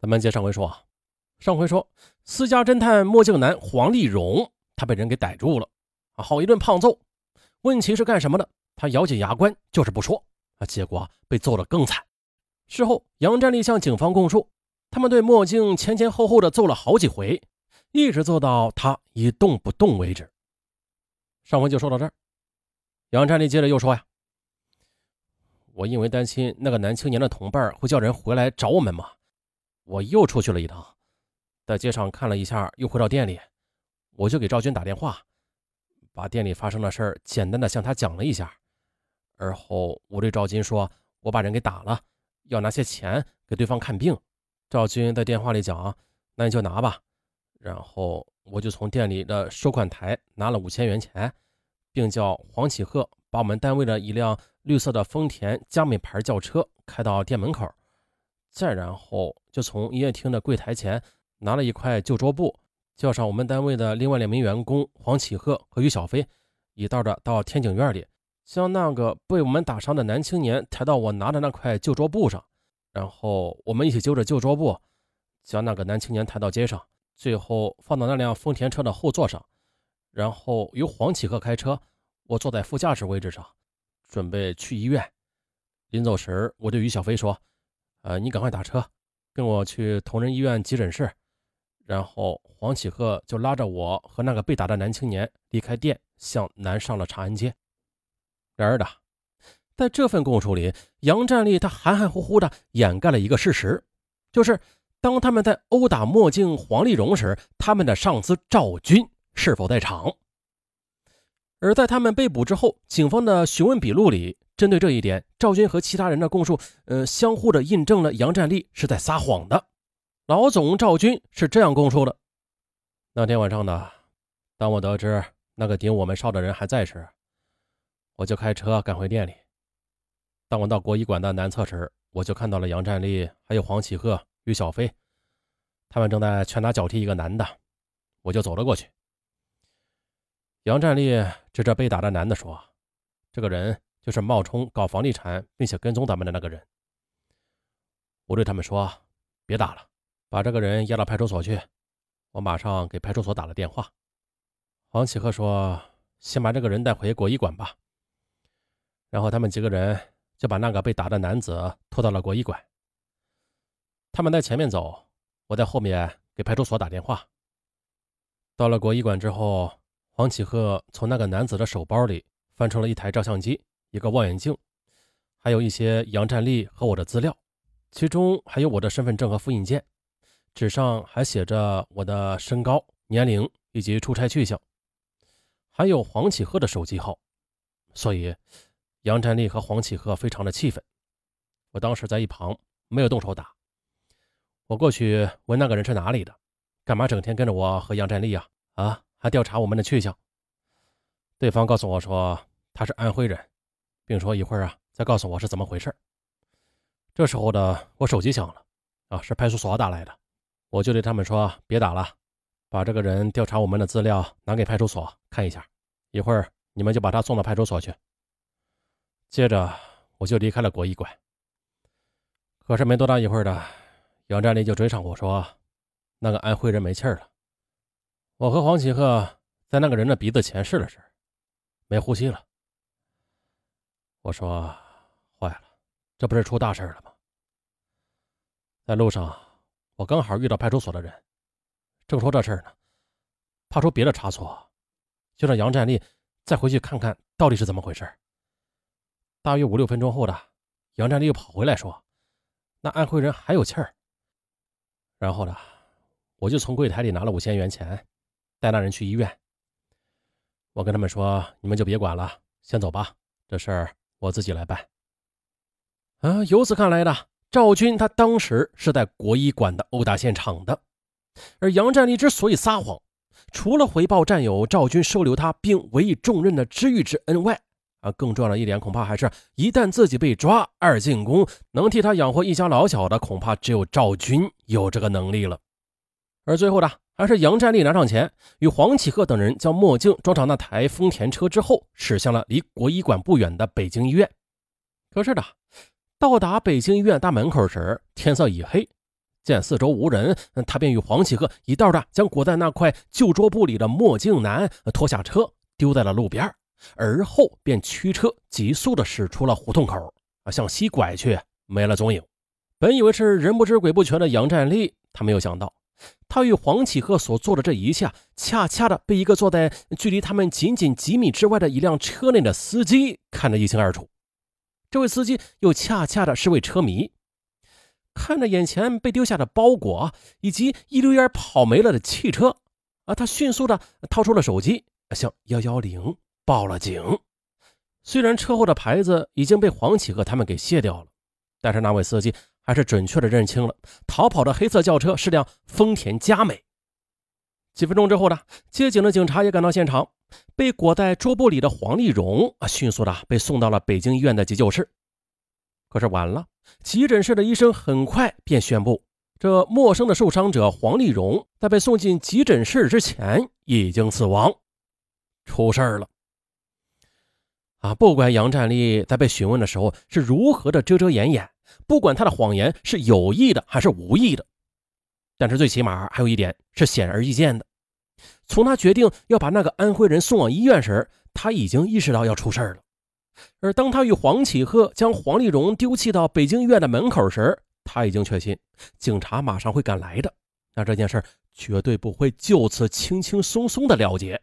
咱们接上回说啊，上回说私家侦探墨镜男黄立荣，他被人给逮住了啊，好一顿胖揍。问其是干什么的，他咬紧牙关就是不说啊，结果被揍得更惨。事后，杨占利向警方供述，他们对墨镜前前后后的揍了好几回，一直揍到他一动不动为止。上回就说到这儿，杨占利接着又说呀：“我因为担心那个男青年的同伴会叫人回来找我们嘛。”我又出去了一趟，在街上看了一下，又回到店里，我就给赵军打电话，把店里发生的事儿简单的向他讲了一下。而后我对赵军说：“我把人给打了，要拿些钱给对方看病。”赵军在电话里讲：“那你就拿吧。”然后我就从店里的收款台拿了五千元钱，并叫黄启鹤把我们单位的一辆绿色的丰田佳美牌轿车开到店门口。再然后，就从营业厅的柜台前拿了一块旧桌布，叫上我们单位的另外两名员工黄启鹤和于小飞，一道的到天井院里，将那个被我们打伤的男青年抬到我拿的那块旧桌布上，然后我们一起揪着旧桌布，将那个男青年抬到街上，最后放到那辆丰田车的后座上，然后由黄启鹤开车，我坐在副驾驶位置上，准备去医院。临走时，我对于小飞说。呃，你赶快打车，跟我去同仁医院急诊室。然后黄启鹤就拉着我和那个被打的男青年离开店，向南上了长安街。然而的，在这份供述里，杨占利他含含糊糊的掩盖了一个事实，就是当他们在殴打墨镜黄丽荣时，他们的上司赵军是否在场？而在他们被捕之后，警方的询问笔录里。针对这一点，赵军和其他人的供述，呃，相互的印证了杨占利是在撒谎的。老总赵军是这样供述的：那天晚上呢，当我得知那个顶我们哨的人还在时，我就开车赶回店里。当我到国医馆的南侧时，我就看到了杨占利还有黄启鹤、于小飞，他们正在拳打脚踢一个男的，我就走了过去。杨占利指着被打的男的说：“这个人。”就是冒充搞房地产并且跟踪咱们的那个人。我对他们说：“别打了，把这个人押到派出所去。”我马上给派出所打了电话。黄启鹤说：“先把这个人带回国医馆吧。”然后他们几个人就把那个被打的男子拖到了国医馆。他们在前面走，我在后面给派出所打电话。到了国医馆之后，黄启鹤从那个男子的手包里翻出了一台照相机。一个望远镜，还有一些杨占利和我的资料，其中还有我的身份证和复印件，纸上还写着我的身高、年龄以及出差去向，还有黄启鹤的手机号。所以，杨占利和黄启鹤非常的气愤。我当时在一旁没有动手打。我过去问那个人是哪里的，干嘛整天跟着我和杨占利呀？啊，还调查我们的去向。对方告诉我说他是安徽人。并说一会儿啊，再告诉我是怎么回事。这时候的我手机响了，啊，是派出所打来的。我就对他们说：“别打了，把这个人调查我们的资料拿给派出所看一下。一会儿你们就把他送到派出所去。”接着我就离开了国医馆。可是没多大一会儿的，杨占利就追上我说：“那个安徽人没气儿了。”我和黄启鹤在那个人的鼻子前试了试，没呼吸了。我说：“坏了，这不是出大事了吗？”在路上，我刚好遇到派出所的人，正说这事儿呢，怕出别的差错，就让杨占利再回去看看到底是怎么回事。大约五六分钟后的，杨占利又跑回来说：“那安徽人还有气儿。”然后呢，我就从柜台里拿了五千元钱，带那人去医院。我跟他们说：“你们就别管了，先走吧，这事儿。”我自己来办。啊，由此看来的，赵军他当时是在国医馆的殴打现场的，而杨占利之所以撒谎，除了回报战友赵军收留他并委以重任的知遇之恩外，啊，更重要的一点恐怕还是一旦自己被抓，二进宫能替他养活一家老小的，恐怕只有赵军有这个能力了。而最后的，还是杨占利拿上钱，与黄启鹤等人将墨镜装上那台丰田车之后，驶向了离国医馆不远的北京医院。可是的，到达北京医院大门口时，天色已黑，见四周无人，他便与黄启鹤一道的将裹在那块旧桌布里的墨镜男拖下车，丢在了路边，而后便驱车急速的驶出了胡同口，啊，向西拐去，没了踪影。本以为是人不知鬼不觉的杨占利，他没有想到，他与黄启鹤所做的这一切，恰恰的被一个坐在距离他们仅仅几米之外的一辆车内的司机看得一清二楚。这位司机又恰恰的是位车迷。看着眼前被丢下的包裹，以及一溜烟跑没了的汽车，啊，他迅速的掏出了手机，向幺幺零报了警。虽然车后的牌子已经被黄启和他们给卸掉了，但是那位司机还是准确的认清了逃跑的黑色轿车是辆丰田佳美。几分钟之后呢，接警的警察也赶到现场，被裹在桌布里的黄丽蓉啊，迅速的被送到了北京医院的急救室。可是晚了，急诊室的医生很快便宣布，这陌生的受伤者黄丽蓉在被送进急诊室之前已经死亡，出事了。啊，不管杨占利在被询问的时候是如何的遮遮掩掩，不管他的谎言是有意的还是无意的，但是最起码还有一点是显而易见的：从他决定要把那个安徽人送往医院时，他已经意识到要出事了。而当他与黄启鹤将黄丽蓉丢弃到北京医院的门口时，他已经确信警察马上会赶来的。那这件事绝对不会就此轻轻松松的了结。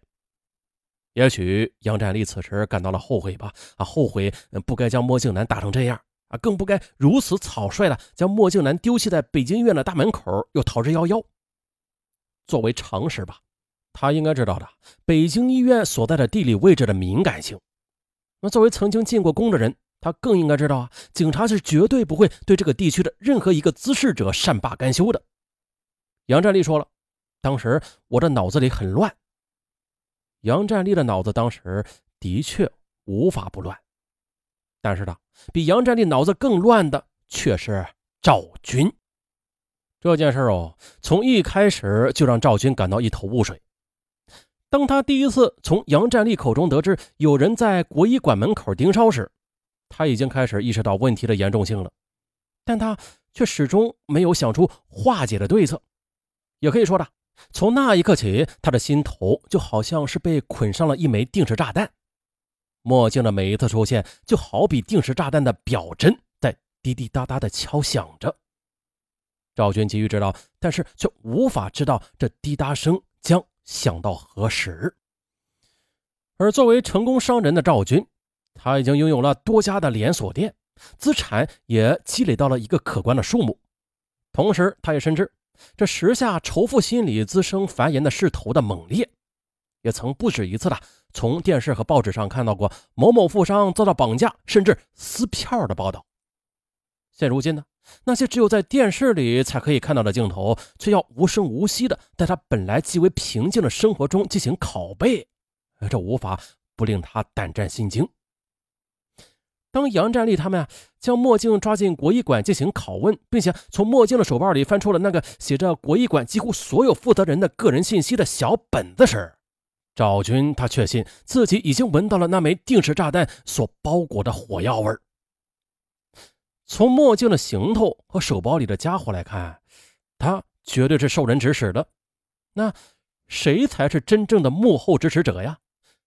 也许杨占利此时感到了后悔吧？啊，后悔不该将墨镜男打成这样啊，更不该如此草率的将墨镜男丢弃在北京医院的大门口，又逃之夭夭。作为常识吧，他应该知道的，北京医院所在的地理位置的敏感性。那作为曾经进过宫的人，他更应该知道啊，警察是绝对不会对这个地区的任何一个滋事者善罢甘休的。杨占利说了，当时我的脑子里很乱。杨占利的脑子当时的确无法不乱，但是呢，比杨占利脑子更乱的却是赵军。这件事哦，从一开始就让赵军感到一头雾水。当他第一次从杨占利口中得知有人在国医馆门口盯梢时，他已经开始意识到问题的严重性了，但他却始终没有想出化解的对策。也可以说的，从那一刻起，他的心头就好像是被捆上了一枚定时炸弹。墨镜的每一次出现，就好比定时炸弹的表针在滴滴答答地敲响着。赵军急于知道，但是却无法知道这滴答声将。响到何时？而作为成功商人的赵军，他已经拥有了多家的连锁店，资产也积累到了一个可观的数目。同时，他也深知这时下仇富心理滋生繁衍的势头的猛烈，也曾不止一次的从电视和报纸上看到过某某富商遭到绑架甚至撕票的报道。现如今呢？那些只有在电视里才可以看到的镜头，却要无声无息的在他本来极为平静的生活中进行拷贝，这无法不令他胆战心惊。当杨占利他们啊将墨镜抓进国医馆进行拷问，并且从墨镜的手包里翻出了那个写着国医馆几乎所有负责人的个人信息的小本子时，赵军他确信自己已经闻到了那枚定时炸弹所包裹的火药味儿。从墨镜的行头和手包里的家伙来看，他绝对是受人指使的。那谁才是真正的幕后支持者呀？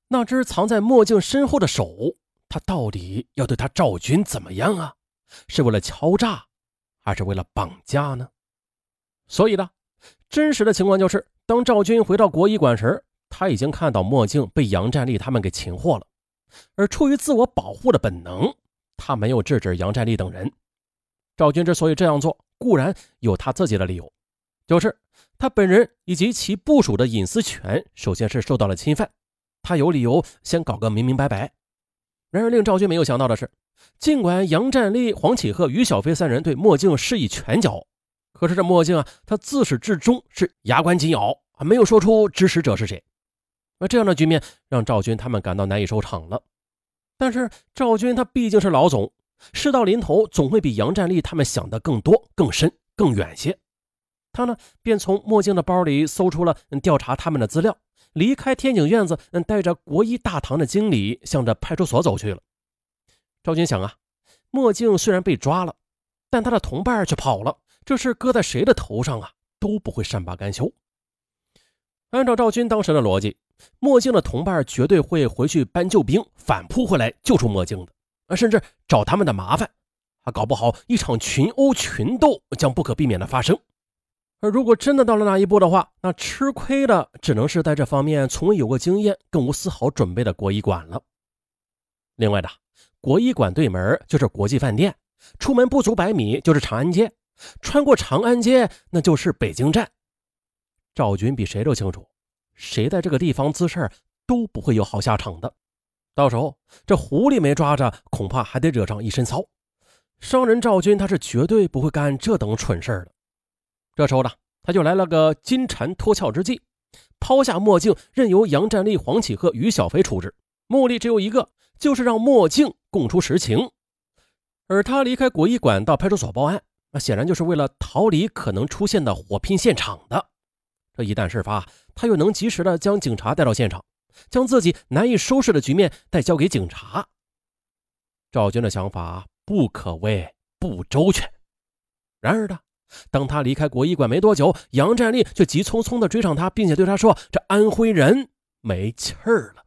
那只藏在墨镜身后的手，他到底要对他赵军怎么样啊？是为了敲诈，还是为了绑架呢？所以呢，真实的情况就是，当赵军回到国医馆时，他已经看到墨镜被杨占利他们给擒获了，而出于自我保护的本能。他没有制止杨占利等人。赵军之所以这样做，固然有他自己的理由，就是他本人以及其部署的隐私权，首先是受到了侵犯。他有理由先搞个明明白白。然而，令赵军没有想到的是，尽管杨占利、黄启鹤、于小飞三人对墨镜施以拳脚，可是这墨镜啊，他自始至终是牙关紧咬，没有说出指使者是谁。而这样的局面让赵军他们感到难以收场了。但是赵军他毕竟是老总，事到临头总会比杨占利他们想的更多、更深、更远些。他呢，便从墨镜的包里搜出了调查他们的资料，离开天井院子，带着国医大堂的经理向着派出所走去了。赵军想啊，墨镜虽然被抓了，但他的同伴却跑了，这事搁在谁的头上啊，都不会善罢甘休。按照赵军当时的逻辑，墨镜的同伴绝对会回去搬救兵，反扑回来救出墨镜的，啊，甚至找他们的麻烦，啊，搞不好一场群殴群斗将不可避免的发生。而如果真的到了那一步的话，那吃亏的只能是在这方面从未有过经验、更无丝毫准备的国医馆了。另外的，国医馆对门就是国际饭店，出门不足百米就是长安街，穿过长安街那就是北京站。赵军比谁都清楚，谁在这个地方滋事都不会有好下场的。到时候这狐狸没抓着，恐怕还得惹上一身骚。商人赵军他是绝对不会干这等蠢事的。这时候呢，他就来了个金蝉脱壳之计，抛下墨镜，任由杨占利、黄启鹤、于小飞处置，目的只有一个，就是让墨镜供出实情。而他离开国医馆到派出所报案，那显然就是为了逃离可能出现的火拼现场的。这一旦事发，他又能及时的将警察带到现场，将自己难以收拾的局面带交给警察。赵军的想法不可谓不周全。然而呢，当他离开国医馆没多久，杨占利却急匆匆的追上他，并且对他说：“这安徽人没气儿了。”